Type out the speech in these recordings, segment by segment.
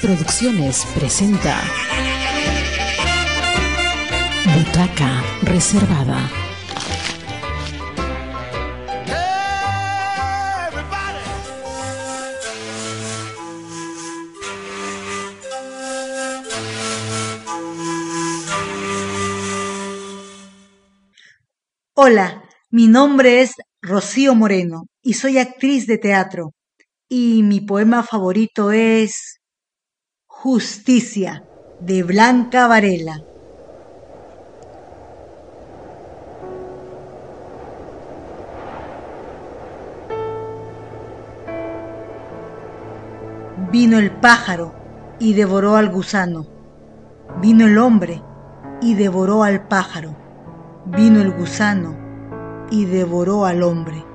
Producciones presenta Butaca Reservada. Hola, mi nombre es Rocío Moreno y soy actriz de teatro. Y mi poema favorito es Justicia de Blanca Varela. Vino el pájaro y devoró al gusano. Vino el hombre y devoró al pájaro. Vino el gusano y devoró al hombre.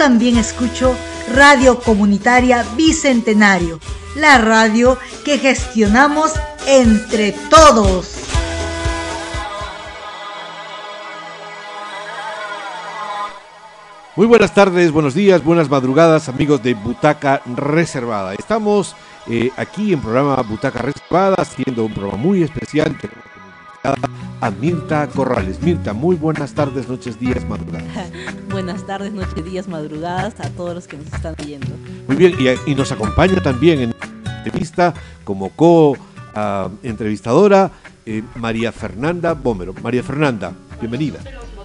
También escucho Radio Comunitaria Bicentenario, la radio que gestionamos entre todos. Muy buenas tardes, buenos días, buenas madrugadas, amigos de Butaca Reservada. Estamos eh, aquí en programa Butaca Reservada, haciendo un programa muy especial a Mirta Corrales. Mirta, muy buenas tardes, noches, días, madrugadas. buenas tardes, noches, días, madrugadas a todos los que nos están viendo. Muy bien, y, nos acompaña también en esta entrevista como co-entrevistadora eh, María Fernanda Bómero. María Fernanda, bienvenida.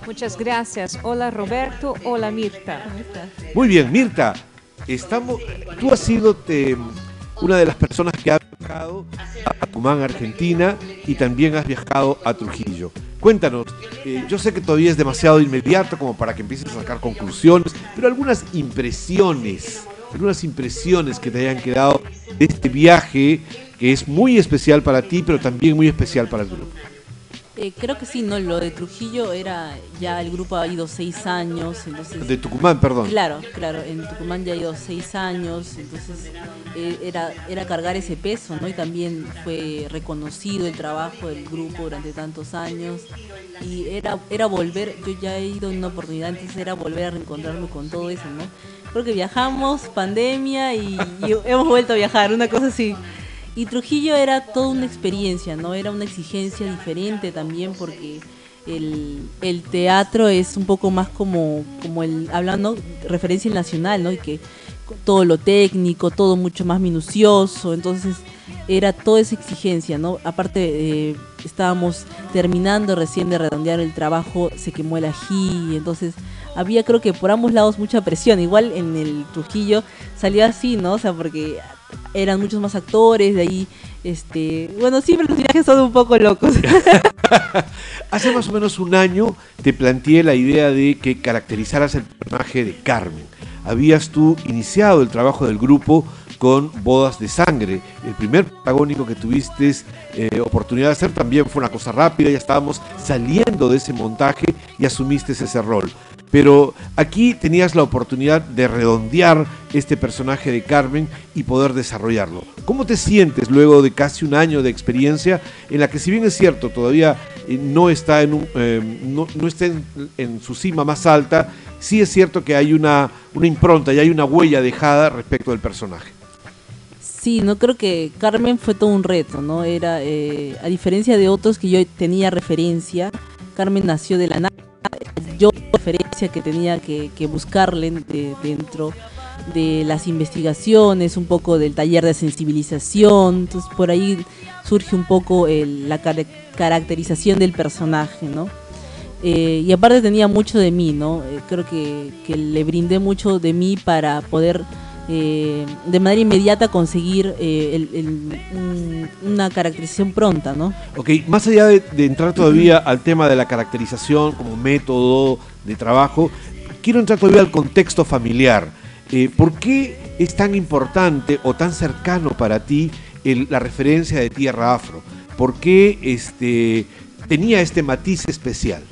Muchas gracias. Hola Roberto, hola Mirta. Muy bien, Mirta, estamos, tú has sido una de las personas que ha a Tucumán, Argentina, y también has viajado a Trujillo. Cuéntanos, eh, yo sé que todavía es demasiado inmediato como para que empieces a sacar conclusiones, pero algunas impresiones, algunas impresiones que te hayan quedado de este viaje que es muy especial para ti, pero también muy especial para el grupo. Eh, creo que sí, no, lo de Trujillo era, ya el grupo ha ido seis años, entonces... De Tucumán, perdón. Claro, claro, en Tucumán ya ha ido seis años, entonces eh, era, era cargar ese peso, ¿no? Y también fue reconocido el trabajo del grupo durante tantos años, y era, era volver, yo ya he ido en una oportunidad, entonces era volver a reencontrarme con todo eso, ¿no? Creo que viajamos, pandemia, y hemos vuelto a viajar, una cosa así. Y Trujillo era toda una experiencia, ¿no? Era una exigencia diferente también porque el, teatro es un poco más como, como el, hablando, referencia nacional, ¿no? Y que todo lo técnico, todo mucho más minucioso, entonces era toda esa exigencia, ¿no? Aparte, eh, estábamos terminando recién de redondear el trabajo, se quemó el ají, entonces había creo que por ambos lados mucha presión, igual en el Trujillo salió así, ¿no? O sea, porque eran muchos más actores, de ahí, este, bueno, siempre los viajes son un poco locos. Hace más o menos un año te planteé la idea de que caracterizaras el personaje de Carmen. Habías tú iniciado el trabajo del grupo con Bodas de Sangre. El primer protagónico que tuviste eh, oportunidad de hacer también fue una cosa rápida, ya estábamos saliendo de ese montaje y asumiste ese rol. Pero aquí tenías la oportunidad de redondear este personaje de Carmen y poder desarrollarlo. ¿Cómo te sientes luego de casi un año de experiencia en la que si bien es cierto todavía eh, no está, en, eh, no, está en, su cima más alta, sí es cierto que hay una, impronta y hay una huella dejada respecto del personaje? Sí, no creo que Carmen fue todo un reto, ¿no? Era, eh, a diferencia de otros que yo tenía referencia, Carmen nació de la nada referencia que tenía que, buscarle dentro de las investigaciones, un poco del taller de sensibilización, entonces por ahí surge un poco la caracterización del personaje, ¿no? Eh, y aparte tenía mucho de mí, ¿no? Eh, creo que, que le brindé mucho de mí para poder eh, de manera inmediata conseguir eh, una caracterización pronta, ¿no? Ok, más allá de, entrar todavía al tema de la caracterización como método de trabajo, quiero entrar todavía al contexto familiar. Eh, ¿Por qué es tan importante o tan cercano para ti la referencia de Tierra Afro? ¿Por qué este, tenía este matiz especial?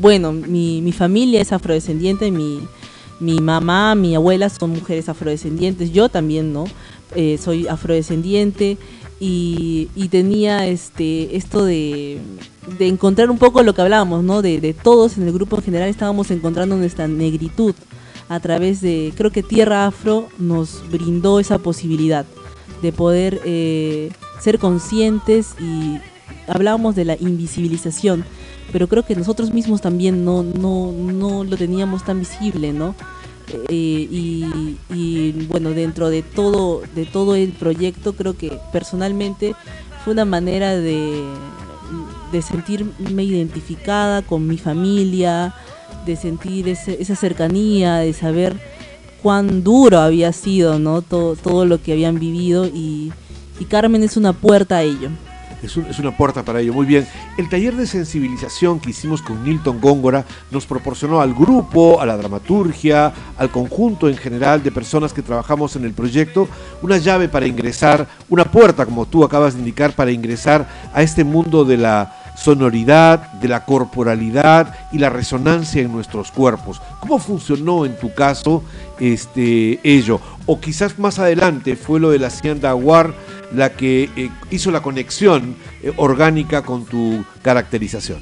bueno, mi, mi, familia es afrodescendiente, mi, mi mamá, mi abuela son mujeres afrodescendientes, yo también, ¿no? eh, soy afrodescendiente y, y tenía este esto de, de encontrar un poco lo que hablábamos, ¿no? De, todos en el grupo en general estábamos encontrando nuestra negritud a través de, creo que Tierra Afro nos brindó esa posibilidad de poder eh, ser conscientes y hablábamos de la invisibilización, pero creo que nosotros mismos también no, no, no lo teníamos tan visible, ¿no? Y, y, bueno, dentro de todo, de todo el proyecto, creo que personalmente fue una manera de, de sentirme identificada con mi familia, de sentir ese, esa cercanía, de saber cuán duro había sido, ¿no? Todo, todo lo que habían vivido y, y Carmen es una puerta a ello. Es, es, una puerta para ello. Muy bien. El taller de sensibilización que hicimos con Nilton Góngora nos proporcionó al grupo, a la dramaturgia, al conjunto en general de personas que trabajamos en el proyecto, una llave para ingresar, una puerta, como tú acabas de indicar, para ingresar a este mundo de la sonoridad, de la corporalidad y la resonancia en nuestros cuerpos. ¿Cómo funcionó en tu caso este, ello? O quizás más adelante fue lo de la Hacienda Aguar la que eh, hizo la conexión eh, orgánica con tu caracterización.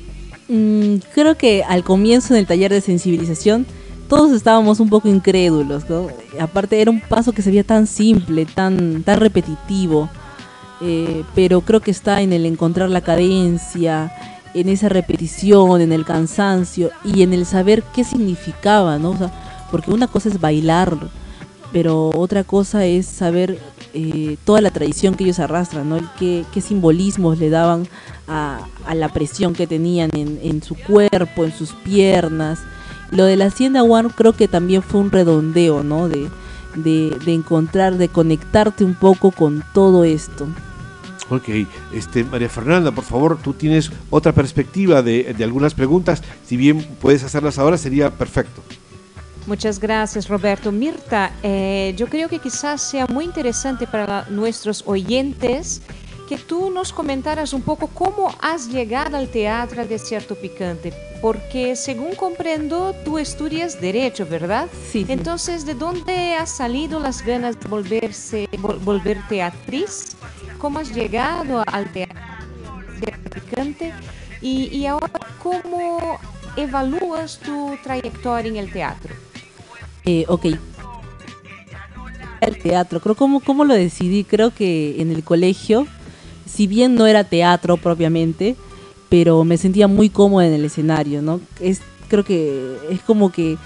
Mm, creo que al comienzo en el taller de sensibilización todos estábamos un poco incrédulos, ¿no? Aparte era un paso que se veía tan simple, tan, tan repetitivo eh, pero creo que está en el encontrar la cadencia, en esa repetición, en el cansancio y en el saber qué significaba, ¿no? O sea, porque una cosa es bailar, pero otra cosa es saber eh, toda la tradición que ellos arrastran, ¿no? qué, qué simbolismos le daban a, a la presión que tenían en, su cuerpo, en sus piernas. Lo de la Hacienda One creo que también fue un redondeo, ¿no? De, de, encontrar, de conectarte un poco con todo esto. Ok, este, María Fernanda, por favor, tú tienes otra perspectiva de, algunas preguntas. Si bien puedes hacerlas ahora, sería perfecto. Muchas gracias, Roberto. Mirta, eh, yo creo que quizás sea muy interesante para nuestros oyentes que tú nos comentaras un poco cómo has llegado al teatro de Cierto Picante, porque según comprendo, tú estudias Derecho, ¿verdad? Sí. Entonces, ¿de dónde has salido las ganas de volverse, vol volverte actriz? ¿Cómo has llegado al teatro Picante? Y, y ahora, ¿cómo evalúas tu trayectoria en el teatro? Eh, ok. El teatro, creo cómo, cómo lo decidí, creo que en el colegio, si bien no era teatro propiamente, pero me sentía muy cómoda en el escenario, ¿no? Es, creo que es como que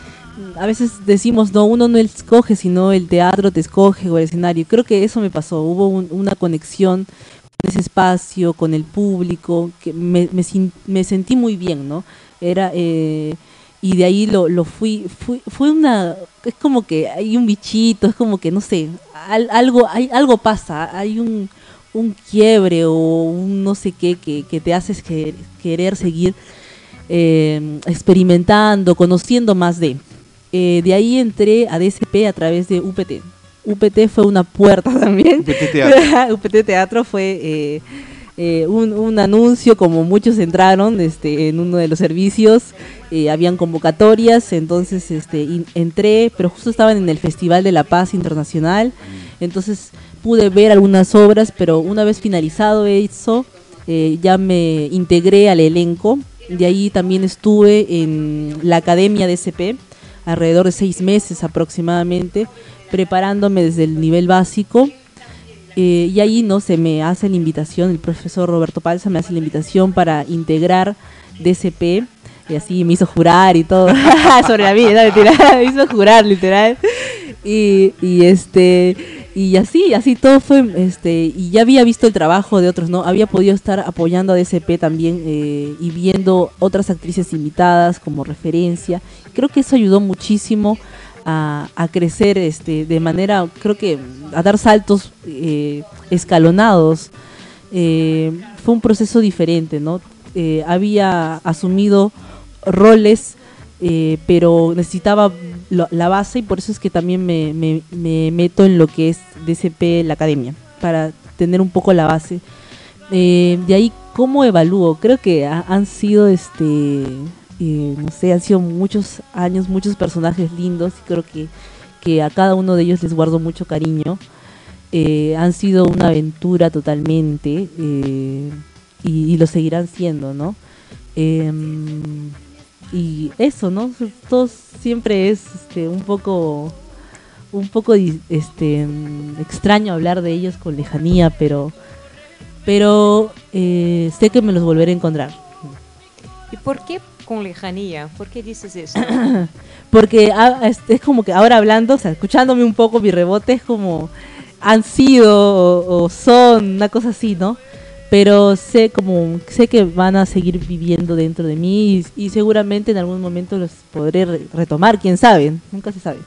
a veces decimos, no, uno no escoge, sino el teatro te escoge o el escenario. Creo que eso me pasó, hubo un, una conexión con ese espacio, con el público, que me, me, me sentí muy bien, ¿no? Era... Eh, y de ahí lo, lo fui, fui, fue una, es como que hay un bichito, es como que no sé, al, algo, hay, algo pasa, hay un, un quiebre o un no sé qué que, que te haces que, querer seguir eh, experimentando, conociendo más de. Eh, de ahí entré a DSP a través de UPT. UPT fue una puerta también. UPT Teatro. UPT Teatro fue eh, eh, un, un, anuncio, como muchos entraron este, en uno de los servicios, eh, habían convocatorias, entonces este, entré, pero justo estaban en el Festival de la Paz Internacional, entonces pude ver algunas obras, pero una vez finalizado eso, eh, ya me integré al elenco, de ahí también estuve en la Academia de SP, alrededor de seis meses aproximadamente, preparándome desde el nivel básico eh, y ahí no se me hace la invitación, el profesor Roberto Palza me hace la invitación para integrar DCP y así me hizo jurar y todo sobre la vida, me hizo jurar literal. Y, y este y así, así todo fue, este, y ya había visto el trabajo de otros, ¿no? Había podido estar apoyando a DCP también eh, y viendo otras actrices invitadas como referencia. Creo que eso ayudó muchísimo a, crecer este, de manera, creo que a dar saltos eh, escalonados. Eh, fue un proceso diferente, ¿no? Eh, había asumido roles, pero necesitaba la base y por eso es que también me, me, me, meto en lo que es DCP, la academia, para tener un poco la base. de ahí, ¿cómo evalúo? Creo que ha, han sido este no sé, han sido muchos años, muchos personajes lindos y creo que, que, a cada uno de ellos les guardo mucho cariño. eh, han sido una aventura totalmente eh, y, lo seguirán siendo, ¿no? Em, y eso, ¿no? Todo siempre es este, un poco un poco este extraño hablar de ellos con lejanía, pero pero eh, sé que me los volveré a encontrar. ¿Y por qué con lejanía? ¿Por qué dices eso? Porque es, es como que ahora hablando, o sea, escuchándome un poco mi rebote, es como han sido o, o son, una cosa así, ¿no? Pero sé como sé que van a seguir viviendo dentro de mí y, y seguramente en algún momento los podré re- retomar, quién sabe, nunca se sabe.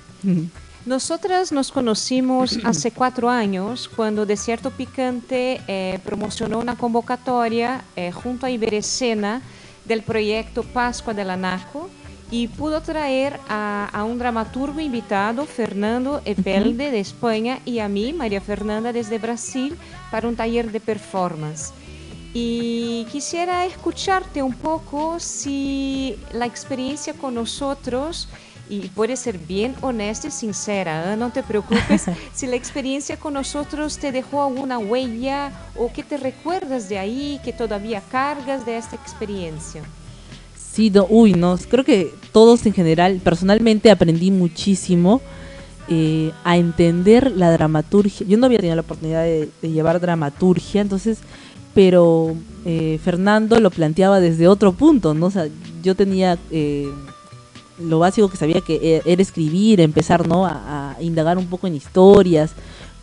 Nosotras nos conocimos hace cuatro años cuando Desierto Picante eh, promocionó una convocatoria eh, junto a Iberescena del proyecto Pascua de la Naco y pudo traer a, un dramaturgo invitado, Fernando Epelde de España, y a mí, María Fernanda desde Brasil, para un taller de performance. Y quisiera escucharte un poco si la experiencia con nosotros, y puede ser bien honesta y sincera, ¿eh? no te preocupes, si la experiencia con nosotros te dejó alguna huella o que te recuerdas de ahí, que todavía cargas de esta experiencia. Sí, no, uy, no, creo que todos en general, personalmente aprendí muchísimo eh, a entender la dramaturgia. Yo no había tenido la oportunidad de, de llevar dramaturgia, entonces, pero eh, Fernando lo planteaba desde otro punto, ¿no? O sea, yo tenía eh, lo básico que sabía que e- era escribir, empezar, ¿no? A, indagar un poco en historias,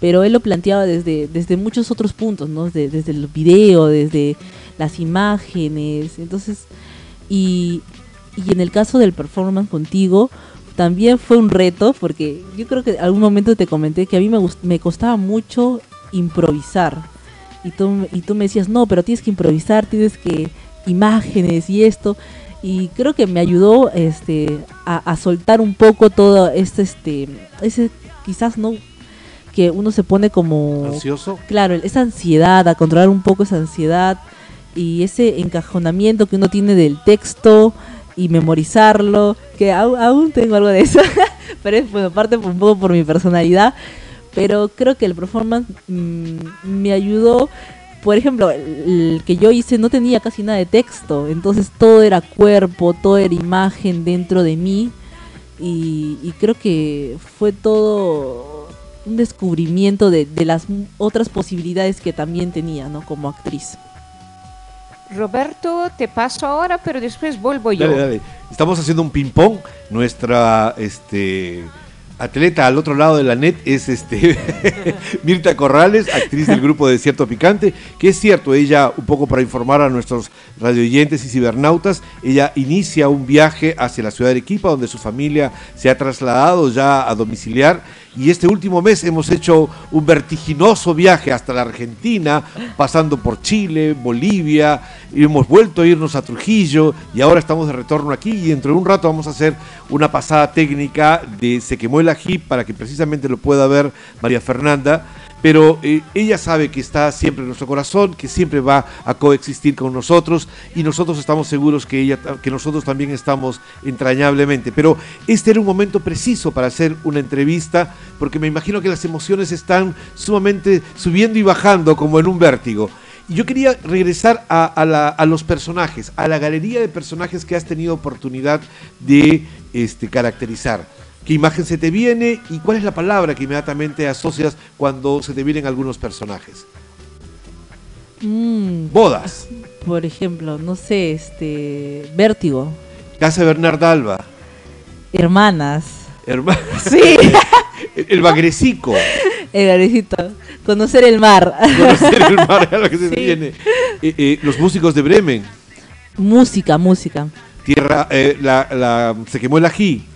pero él lo planteaba desde, desde muchos otros puntos, ¿no? Desde, desde el video, desde las imágenes, entonces y, y en el caso del performance contigo, también fue un reto, porque yo creo que en algún momento te comenté que a mí me, me costaba mucho improvisar. Y tú, y tú me decías, no, pero tienes que improvisar, tienes que imágenes y esto. Y creo que me ayudó este, a, a soltar un poco todo este, este, ese quizás no, que uno se pone como... ¿Ansioso? Claro, esa ansiedad, a controlar un poco esa ansiedad y ese encajonamiento que uno tiene del texto y memorizarlo, que au- aún tengo algo de eso, pero es bueno, parte un poco por mi personalidad, pero creo que el performance mm, me ayudó, por ejemplo, el, el que yo hice no tenía casi nada de texto, entonces todo era cuerpo, todo era imagen dentro de mí y, y creo que fue todo un descubrimiento de, de las otras posibilidades que también tenía, ¿no? Como actriz. Roberto, te paso ahora, pero después vuelvo yo. Dale, dale. Estamos haciendo un ping-pong. Nuestra este, atleta al otro lado de la net es este, Mirta Corrales, actriz del grupo Desierto Picante, que es cierto, ella, un poco para informar a nuestros radioyentes y cibernautas, ella inicia un viaje hacia la ciudad de Arequipa, donde su familia se ha trasladado ya a domiciliar. Y este último mes hemos hecho un vertiginoso viaje hasta la Argentina, pasando por Chile, Bolivia, y hemos vuelto a irnos a Trujillo y ahora estamos de retorno aquí y dentro de un rato vamos a hacer una pasada técnica de Se quemó el ají para que precisamente lo pueda ver María Fernanda. Pero eh, ella sabe que está siempre en nuestro corazón, que siempre va a coexistir con nosotros y nosotros estamos seguros que ella, que nosotros también estamos entrañablemente. Pero este era un momento preciso para hacer una entrevista, porque me imagino que las emociones están sumamente subiendo y bajando como en un vértigo. Y yo quería regresar a los personajes, a la galería de personajes que has tenido oportunidad de este, caracterizar. ¿Qué imagen se te viene y cuál es la palabra que inmediatamente asocias cuando se te vienen algunos personajes? Mm, Bodas, por ejemplo, no sé, este, Vértigo, Casa Bernard Alba, Hermanas, hermano, sí, el Bagrecico, el garecito, conocer el mar, conocer el mar, es lo que se te Sí. viene. Eh, eh, los músicos de Bremen, música, música, Tierra, eh, la, la- se quemó el ají,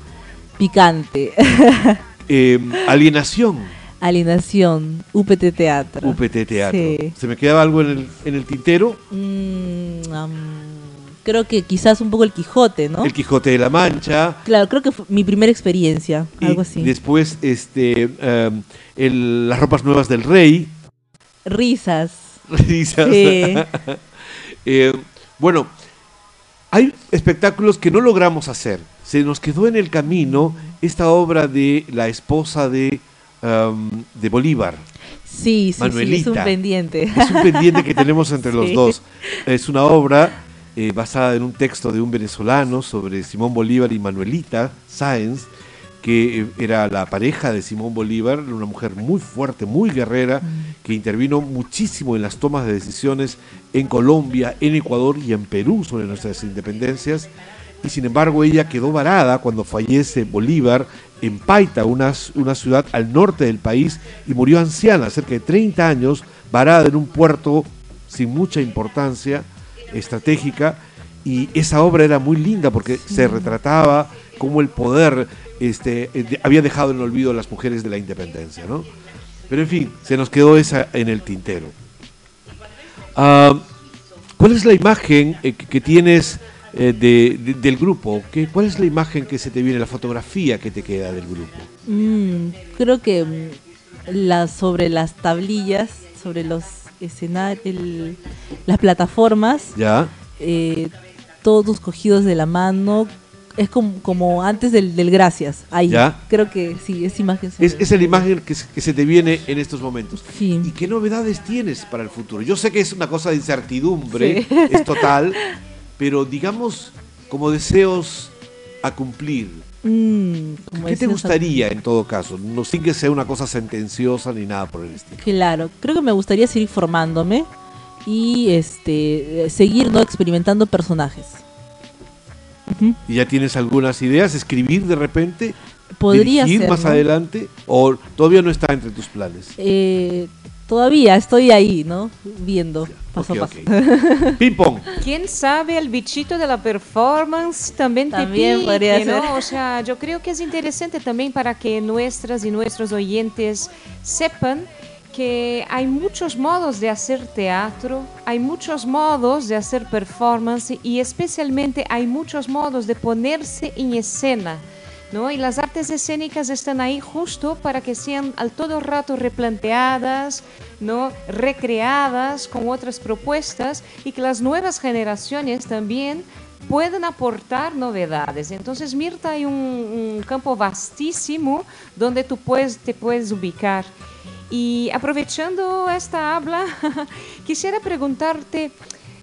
picante, eh, Alienación, alienación, UPT Teatro. UPT Teatro. Sí. ¿Se me quedaba algo en el, en el tintero? Mm, creo que quizás un poco el Quijote, ¿no? El Quijote de la Mancha. Claro, creo que fue mi primera experiencia, y algo así. Después, este, um, el- las ropas nuevas del rey. Risas. Risas. Sí. Eh, bueno, hay espectáculos que no logramos hacer. Se nos quedó en el camino esta obra de la esposa de, um, de Bolívar. Sí, sí, sí, es un pendiente. Es un pendiente que tenemos entre los dos. Es una obra eh, basada en un texto de un venezolano sobre Simón Bolívar y Manuelita Sáenz, que eh, era la pareja de Simón Bolívar, una mujer muy fuerte, muy guerrera, que intervino muchísimo en las tomas de decisiones en Colombia, en Ecuador y en Perú sobre nuestras independencias. Y sin embargo ella quedó varada cuando fallece Bolívar en Paita, una, una ciudad al norte del país, y murió anciana, cerca de 30 años, varada en un puerto sin mucha importancia estratégica. Y esa obra era muy linda porque se retrataba cómo el poder este, eh, había dejado en olvido a las mujeres de la independencia. ¿no? Pero en fin, se nos quedó esa en el tintero. Ah, ¿Cuál es la imagen eh, que, tienes eh, de- de- del grupo? ¿Qué, ¿Cuál es la imagen que se te viene, la fotografía que te queda del grupo? Mm, creo que mm, la, sobre las tablillas, sobre los escenarios, las plataformas, ¿Ya? eh, todos cogidos de la mano, es como, como antes del, del gracias. Ahí, ¿Ya? creo que sí, esa imagen. Es, es la imagen que, se- que se te viene en estos momentos. Sí. ¿Y qué novedades tienes para el futuro? Yo sé que es una cosa de incertidumbre, Sí. es total, pero digamos como deseos a cumplir. Mm, como ¿Qué te gustaría en todo caso? No sin que sea una cosa sentenciosa ni nada por el estilo. Claro, creo que me gustaría seguir formándome y este eh, seguir no experimentando personajes. Ujú. ¿Y ya tienes algunas ideas? ¿Escribir de repente? Podría ¿Dirigir ser, más ¿no? adelante? ¿O todavía no está entre tus planes? Eh, todavía estoy ahí, ¿no? Viendo paso Ok, a paso. ok. Ping pong. ¿Quién sabe el bichito de la performance también te También pique, podría ¿no? ser. O sea, yo creo que es interesante también para que nuestras y nuestros oyentes sepan que hay muchos modos de hacer teatro, hay muchos modos de hacer performance y especialmente hay muchos modos de ponerse en escena. ¿no? Y las artes escénicas están ahí justo para que sean al todo rato replanteadas, ¿no? recreadas con otras propuestas y que las nuevas generaciones también puedan aportar novedades. Entonces, Mirta, hay un, un campo vastísimo donde tú puedes, te puedes ubicar. Y aprovechando esta habla, quisiera preguntarte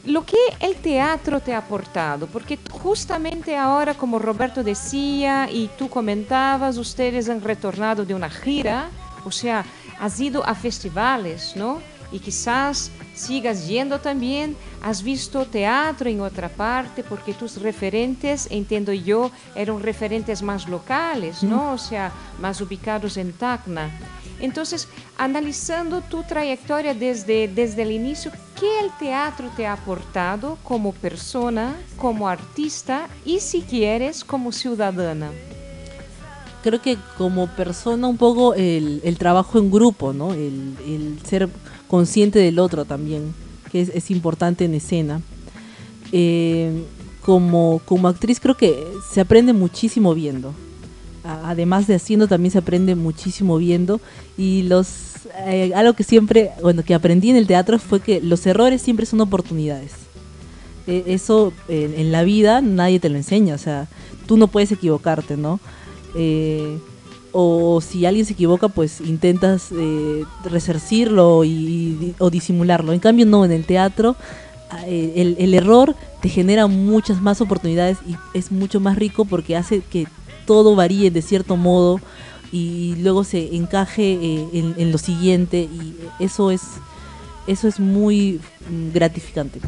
lo que el teatro te ha aportado, porque justamente ahora, como Roberto decía y tú comentabas, ustedes han retornado de una gira, o sea, has ido a festivales, ¿no? Y quizás sigas yendo también, has visto teatro en otra parte, porque tus referentes, entiendo yo, eran referentes más locales, ¿no? O sea, más ubicados en Tacna. Entonces, analizando tu trayectoria desde, desde el inicio, ¿qué el teatro te ha aportado como persona, como artista y si quieres como ciudadana? Creo que como persona un poco el, el trabajo en grupo, ¿no? El, el ser consciente del otro también, que es, importante en escena. Eh, como, como actriz creo que se aprende muchísimo viendo. Además de haciendo también se aprende muchísimo viendo y los eh, algo que siempre, bueno, que aprendí en el teatro fue que los errores siempre son oportunidades. Eh, eso en, en la vida nadie te lo enseña, o sea, tú no puedes equivocarte, ¿no? Eh, o si alguien se equivoca, pues intentas eh, resarcirlo y, o disimularlo. En cambio, no, en el teatro ah, eh, el, el error te genera muchas más oportunidades y es mucho más rico porque hace que todo varíe de cierto modo y luego se encaje eh, en, en lo siguiente y eso es eso es muy mm, gratificante.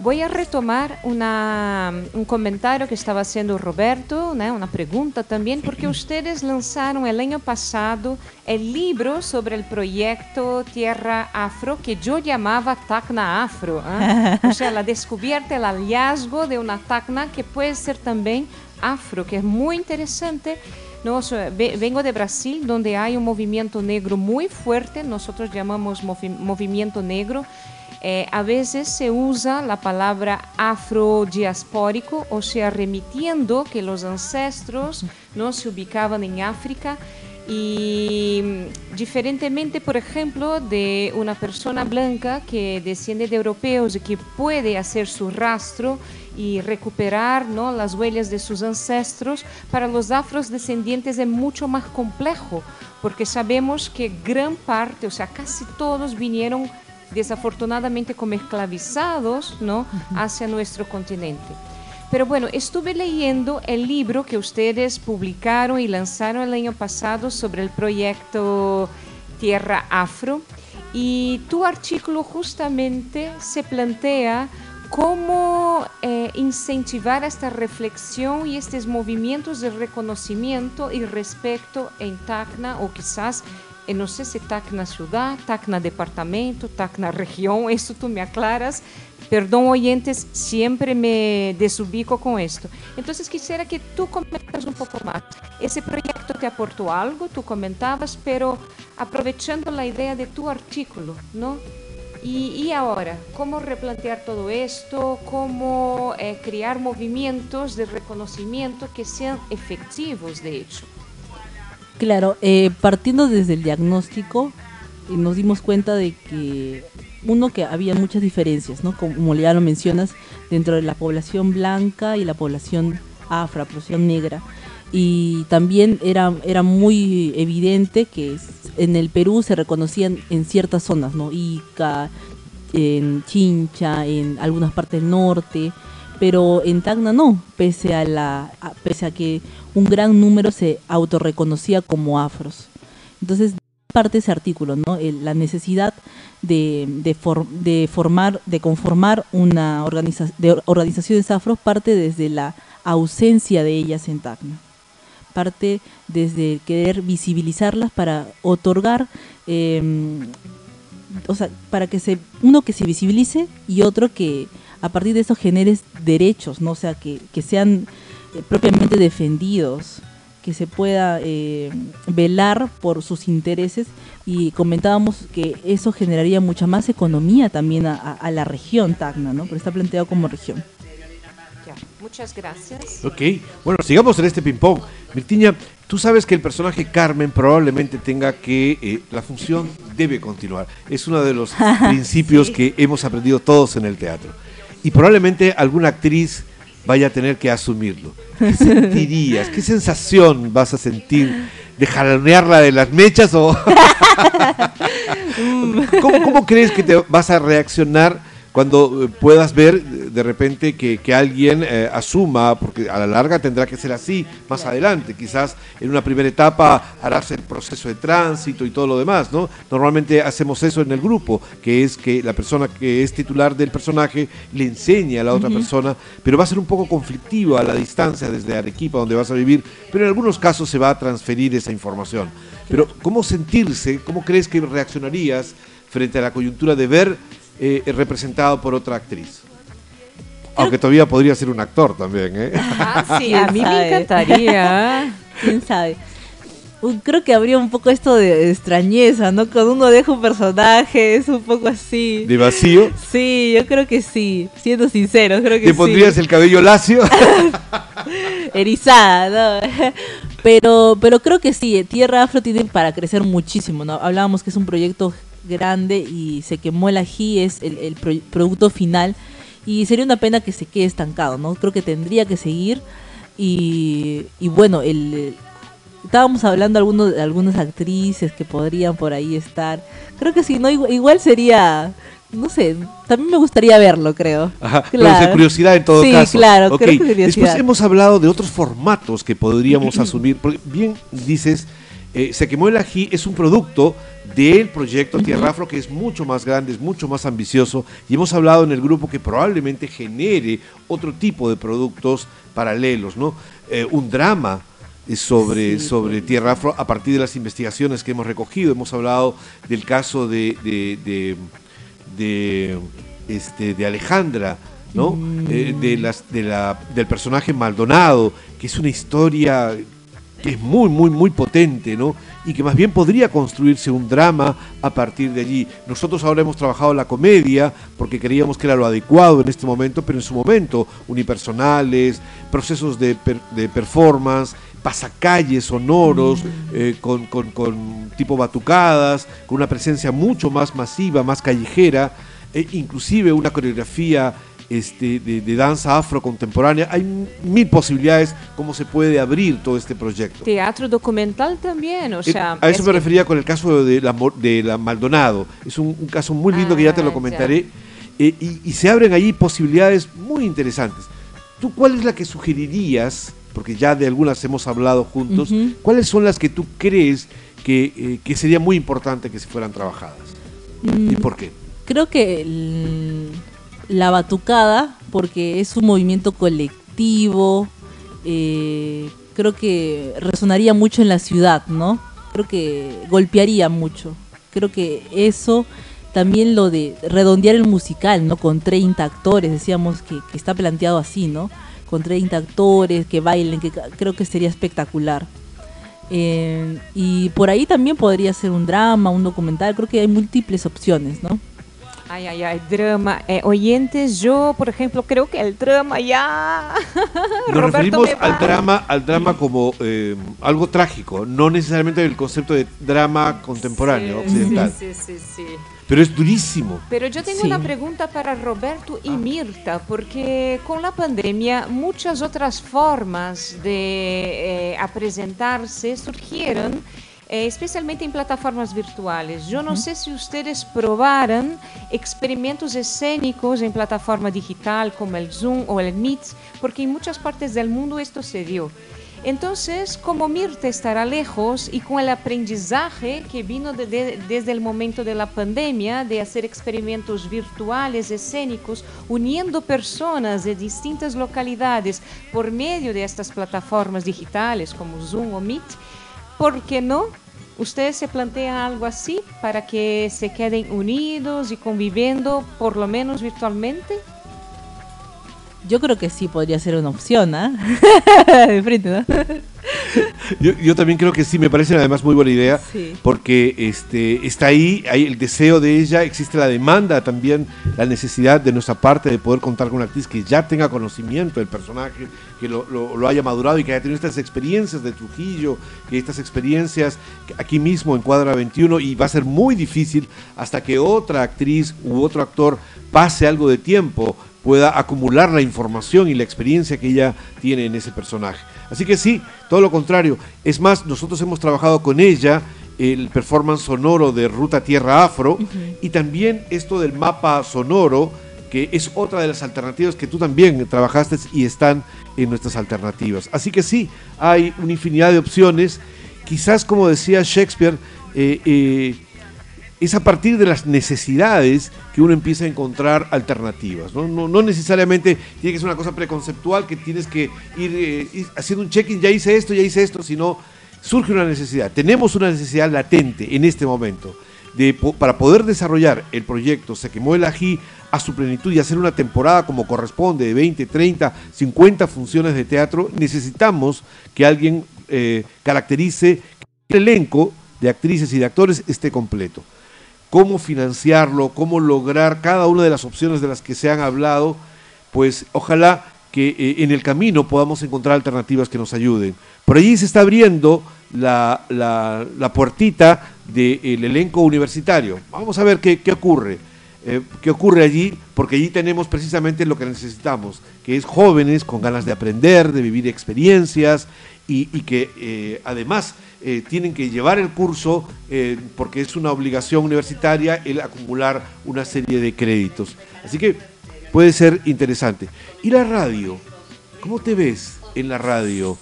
Voy a retomar una, un comentario que estaba haciendo Roberto, né, una pregunta también, porque ustedes lanzaron el año pasado el libro sobre el proyecto Tierra Afro, que yo llamaba Tacna Afro. ¿ah? O sea, la descubierta, el hallazgo de una Tacna que puede ser también afro, que es muy interesante. No, o sea, ve- vengo de Brasil, donde hay un movimiento negro muy fuerte, nosotros llamamos movi- movimiento negro. Eh, a veces se usa la palabra afrodiaspórico, o sea, remitiendo que los ancestros no se ubicaban en África y diferentemente, por ejemplo, de una persona blanca que desciende de europeos y que puede hacer su rastro y recuperar ¿no? las huellas de sus ancestros, para los afrodescendientes es mucho más complejo, porque sabemos que gran parte, o sea, casi todos vinieron desafortunadamente como esclavizados ¿no? hacia nuestro continente. Pero bueno, estuve leyendo el libro que ustedes publicaron y lanzaron el año pasado sobre el proyecto Tierra Afro y tu artículo justamente se plantea cómo eh, incentivar esta reflexión y estos movimientos de reconocimiento y respeto en Tacna o quizás, eh, no sé si Tacna ciudad, Tacna departamento, Tacna región, eso tú me aclaras. Perdón oyentes, siempre me desubico con esto. Entonces quisiera que tú comentes un poco más. Ese proyecto te aportó algo, tú comentabas, pero aprovechando la idea de tu artículo, ¿no? Y, ahora, ¿cómo replantear todo esto? ¿Cómo eh, crear movimientos de reconocimiento que sean efectivos, de hecho? Claro, eh, partiendo desde el diagnóstico, eh, nos dimos cuenta de que, uno, que había muchas diferencias, ¿no? Como ya lo mencionas, dentro de la población blanca y la población afro, población negra. Y también era, era muy evidente que en el Perú se reconocían en ciertas zonas, ¿no? Ica, en Chincha, en algunas partes del norte, pero en Tacna no, pese a, la, pese a que un gran número se autorreconocía como afros. Entonces, parte ese artículo, ¿no? la necesidad de, de, formar, de conformar una organización de organizaciones afros parte desde la ausencia de ellas en Tacna parte desde querer visibilizarlas para otorgar, em, o sea, para que se, uno que se visibilice y otro que a partir de eso genere derechos, ¿no? O sea, que, sean eh, propiamente defendidos, que se pueda eh, velar por sus intereses y comentábamos que eso generaría mucha más economía también a, a la región Tacna, ¿no? Pero está planteado como región. Muchas gracias. Ok, bueno, sigamos en este ping-pong. Mirtiña, tú sabes que el personaje Carmen probablemente tenga que, eh, la función debe continuar. Es uno de los principios que hemos aprendido todos en el teatro. Y probablemente alguna actriz vaya a tener que asumirlo. ¿Qué sentirías? ¿Qué sensación vas a sentir? ¿De jalonearla de las mechas o...? ¿Cómo, ¿Cómo crees que te vas a reaccionar cuando eh, puedas ver de repente que, alguien eh, asuma, porque a la larga tendrá que ser así más adelante, quizás en una primera etapa harás el proceso de tránsito y todo lo demás, ¿no? Normalmente hacemos eso en el grupo, que es que la persona que es titular del personaje le enseña a la otra persona, pero va a ser un poco conflictivo a la distancia desde Arequipa, donde vas a vivir, pero en algunos casos se va a transferir esa información. Pero ¿cómo sentirse? ¿Cómo crees que reaccionarías frente a la coyuntura de ver eh, representado por otra actriz. Aunque todavía podría ser un actor también, ¿eh? Ah, sí, a mí me encantaría. ¿Quién sabe? Creo que habría un poco esto de extrañeza, ¿no? Cuando uno deja un personaje, es un poco así. ¿De vacío? Sí, yo creo que sí. Siendo sincero, creo que ¿Te pondrías el cabello lacio? Erizada, ¿no? Pero, pero creo que sí, Tierra Afro tiene para crecer muchísimo, ¿no? Hablábamos que es un proyecto grande y se quemó el ají, es el, producto final. Y sería una pena que se quede estancado, ¿no? Creo que tendría que seguir. Y, bueno, el, estábamos hablando algunos, de algunas actrices que podrían por ahí estar. Creo que sí, ¿no? Igual, sería no sé, también me gustaría verlo, creo. Ajá, claro. curiosidad en todo sí, caso. claro, creo que Después hemos hablado de otros formatos que podríamos asumir, porque bien dices, eh, Se quemó el ají es un producto del proyecto Tierra Afro que es mucho más grande, es mucho más ambicioso y hemos hablado en el grupo que probablemente genere otro tipo de productos paralelos, ¿no? Eh, un drama sobre, sobre Tierra Afro a partir de las investigaciones que hemos recogido. Hemos hablado del caso de, de, este, de Alejandra, ¿no? Mm. Eh, de las, de la, del personaje Maldonado, que es una historia que es muy, muy, muy potente, ¿no? Y que más bien podría construirse un drama a partir de allí. Nosotros ahora hemos trabajado la comedia porque creíamos que era lo adecuado en este momento, pero en su momento, unipersonales, procesos de, de performance, pasacalles sonoros, eh, con, con, tipo batucadas, con una presencia mucho más masiva, más callejera, e inclusive una coreografía este, de, de danza afro contemporánea. Hay mil posibilidades cómo se puede abrir todo este proyecto. Teatro documental también, o Eh, sea... a eso es me que- refería con el caso de la, de la Maldonado. Es un, un caso muy lindo que ya te Ah, lo ya. comentaré. Eh, y, y se abren ahí posibilidades muy interesantes. ¿Tú cuál es la que sugerirías? Porque ya de algunas hemos hablado juntos. Ujú. ¿Cuáles son las que tú crees que, eh, que sería muy importante que se fueran trabajadas? Mm, ¿Y por qué? Creo que el- la batucada, porque es un movimiento colectivo, eh, creo que resonaría mucho en la ciudad, ¿no? Creo que golpearía mucho. Creo que eso, también lo de redondear el musical, ¿no? Con 30 actores, decíamos que, está planteado así, ¿no? Con 30 actores que bailen, creo que sería espectacular. Eh, y por ahí también podría ser un drama, un documental, creo que hay múltiples opciones, ¿no? Ay, ay, ay, drama. Eh, oyentes, yo, por ejemplo, creo que el drama ya... Nos Roberto referimos al drama, al drama como eh, algo trágico, no necesariamente el concepto de drama contemporáneo, Sí, occidental. Sí, sí, sí, sí. Pero es durísimo. Pero yo tengo Sí. una pregunta para Roberto y Mirta, porque con la pandemia muchas otras formas de eh, presentarse surgieron, eh, especialmente en plataformas virtuales. Yo no sé si ustedes probaron experimentos escénicos en plataforma digital como el Zoom o el Meet, porque en muchas partes del mundo esto se dio. Entonces, como Mirta estará lejos y con el aprendizaje que vino de- de- desde el momento de la pandemia, de hacer experimentos virtuales, escénicos, uniendo personas de distintas localidades por medio de estas plataformas digitales como Zoom o Meet, ¿por qué no? ¿Ustedes se plantean algo así para que se queden unidos y conviviendo por lo menos virtualmente? Yo creo que sí podría ser una opción, ¿ah? De frente, ¿no? Yo, yo también creo que sí, me parece además muy buena idea, Sí. porque este, está ahí, hay el deseo de ella, existe la demanda también, la necesidad de nuestra parte de poder contar con una actriz que ya tenga conocimiento del personaje, que lo, lo- lo haya madurado y que haya tenido estas experiencias de Trujillo, que estas experiencias aquí mismo en Cuadra 21, y va a ser muy difícil hasta que otra actriz u otro actor pase algo de tiempo pueda acumular la información y la experiencia que ella tiene en ese personaje. Así que sí, todo lo contrario. Es más, nosotros hemos trabajado con ella el performance sonoro de Ruta Tierra Afro y también esto del mapa sonoro, que es otra de las alternativas que tú también trabajaste y están en nuestras alternativas. Así que sí, hay una infinidad de opciones. Quizás, como decía Shakespeare, eh, eh, es a partir de las necesidades que uno empieza a encontrar alternativas. No, necesariamente tiene que ser una cosa preconceptual que tienes que ir, eh, ir haciendo un check-in, ya hice esto, ya hice esto, sino surge una necesidad. Tenemos una necesidad latente en este momento de, para poder desarrollar el proyecto Se quemó el ají a su plenitud y hacer una temporada como corresponde de 20, 30, 50 funciones de teatro, necesitamos que alguien eh, caracterice que el elenco de actrices y de actores esté completo cómo financiarlo, cómo lograr cada una de las opciones de las que se han hablado, pues ojalá que eh, en el camino podamos encontrar alternativas que nos ayuden. Por allí se está abriendo la, la- puertita del elenco universitario. Vamos a ver qué, qué ocurre. eh, qué ocurre allí, porque allí tenemos precisamente lo que necesitamos, que es jóvenes con ganas de aprender, de vivir experiencias y, y que eh, además eh, tienen que llevar el curso eh, porque es una obligación universitaria el acumular una serie de créditos. Así que puede ser interesante. ¿Y la radio? ¿Cómo te ves en la radio?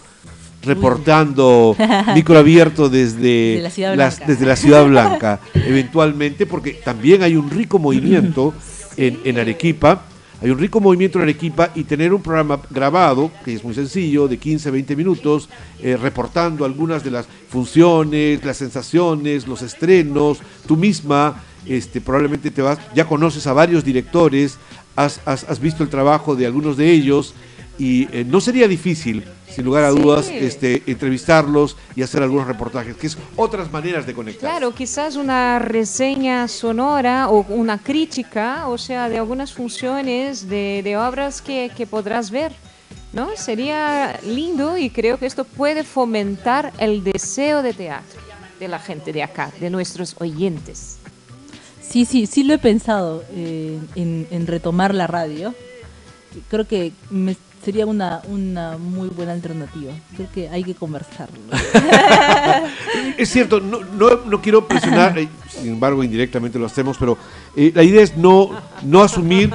Reportando micro abierto desde De la las- desde la Ciudad Blanca, eventualmente, porque también hay un rico movimiento en, en Arequipa. Hay un rico movimiento en Arequipa y tener un programa grabado, que es muy sencillo, de 15, 20 minutos, eh, reportando algunas de las funciones, las sensaciones, los estrenos, tú misma, este, probablemente te vas, ya conoces a varios directores, has, visto el trabajo de algunos de ellos y eh, no sería difícil, sin lugar a Sí. dudas, este, entrevistarlos y hacer algunos reportajes, que es otras maneras de conectar. Claro, quizás una reseña sonora o una crítica, o sea, de algunas funciones de, de obras que, que podrás ver, ¿no? Sería lindo y creo que esto puede fomentar el deseo de teatro de la gente de acá, de nuestros oyentes. Sí, sí, sí lo he pensado eh, en, en retomar la radio. creo que me- sería una, una muy buena alternativa. Creo que hay que conversarlo. Es cierto, no, no, no quiero presionar, eh, sin embargo indirectamente lo hacemos, pero eh, la idea es no, no asumir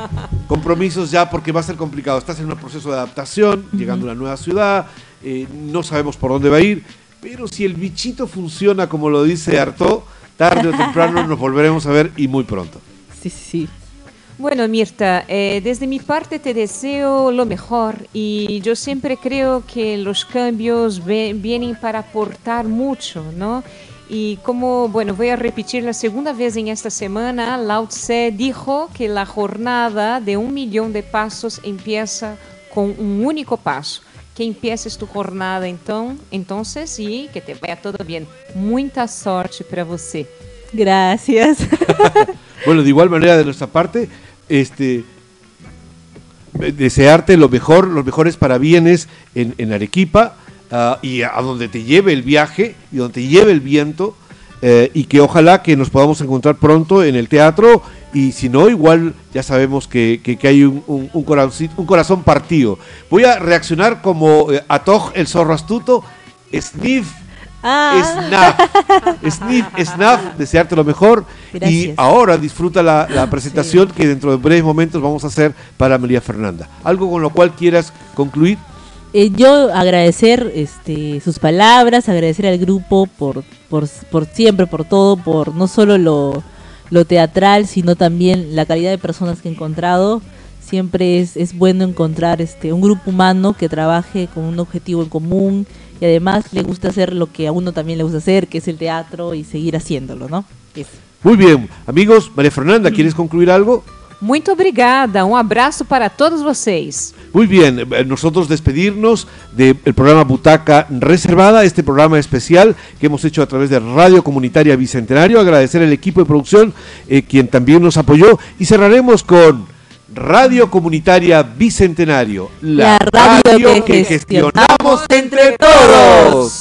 compromisos ya porque va a ser complicado. Estás en un proceso de adaptación, llegando a una nueva ciudad, eh, no sabemos por dónde va a ir, pero si el bichito funciona como lo dice Artaud, tarde o temprano nos volveremos a ver y muy pronto. Sí, sí, sí. Bueno, Mirta, eh, desde mi parte te deseo lo mejor y yo siempre creo que los cambios vienen para aportar mucho, ¿no? Y como, bueno, voy a repetir la segunda vez en esta semana, Lao Tse dijo que la jornada de un millón de pasos empieza con un único paso. Que empieces tu jornada entonces y que te vaya todo bien. Muita sorte para você. Gracias. Bueno, de igual manera de nuestra parte, este desearte lo mejor, los mejores parabienes en, en Arequipa ah, y a donde te lleve el viaje y donde te lleve el viento eh, y que ojalá que nos podamos encontrar pronto en el teatro y si no, igual ya sabemos que, que- hay un, un- corazoncito- un corazón partido. Voy a reaccionar como eh, Atoj, el zorro astuto, Sniff Ah. Snaf, Sniff, desearte lo mejor. Y Gracias. ahora disfruta la, la presentación que dentro de breves momentos vamos a hacer para María Fernanda. ¿Algo con lo cual quieras concluir? Eh, yo agradecer este, sus palabras, agradecer al grupo por, por, por siempre, por todo, por no solo lo, lo teatral, sino también la calidad de personas que he encontrado. Siempre es, es bueno encontrar este, un grupo humano que trabaje con un objetivo en común y además le gusta hacer lo que a uno también le gusta hacer, que es el teatro y seguir haciéndolo, ¿no? Eso. Muy bien, amigos, María Fernanda, ¿quieres concluir algo? Muito obrigada. Um abraço para todos vocês. Muy bien, eh, nosotros despedirnos del programa Butaca Reservada, este programa especial que hemos hecho a través de Radio Comunitaria Bicentenario. Agradecer al equipo de producción, eh, quien también nos apoyó. Y cerraremos con Radio Comunitaria Bicentenario, la, La radio que que gestionamos entre todos.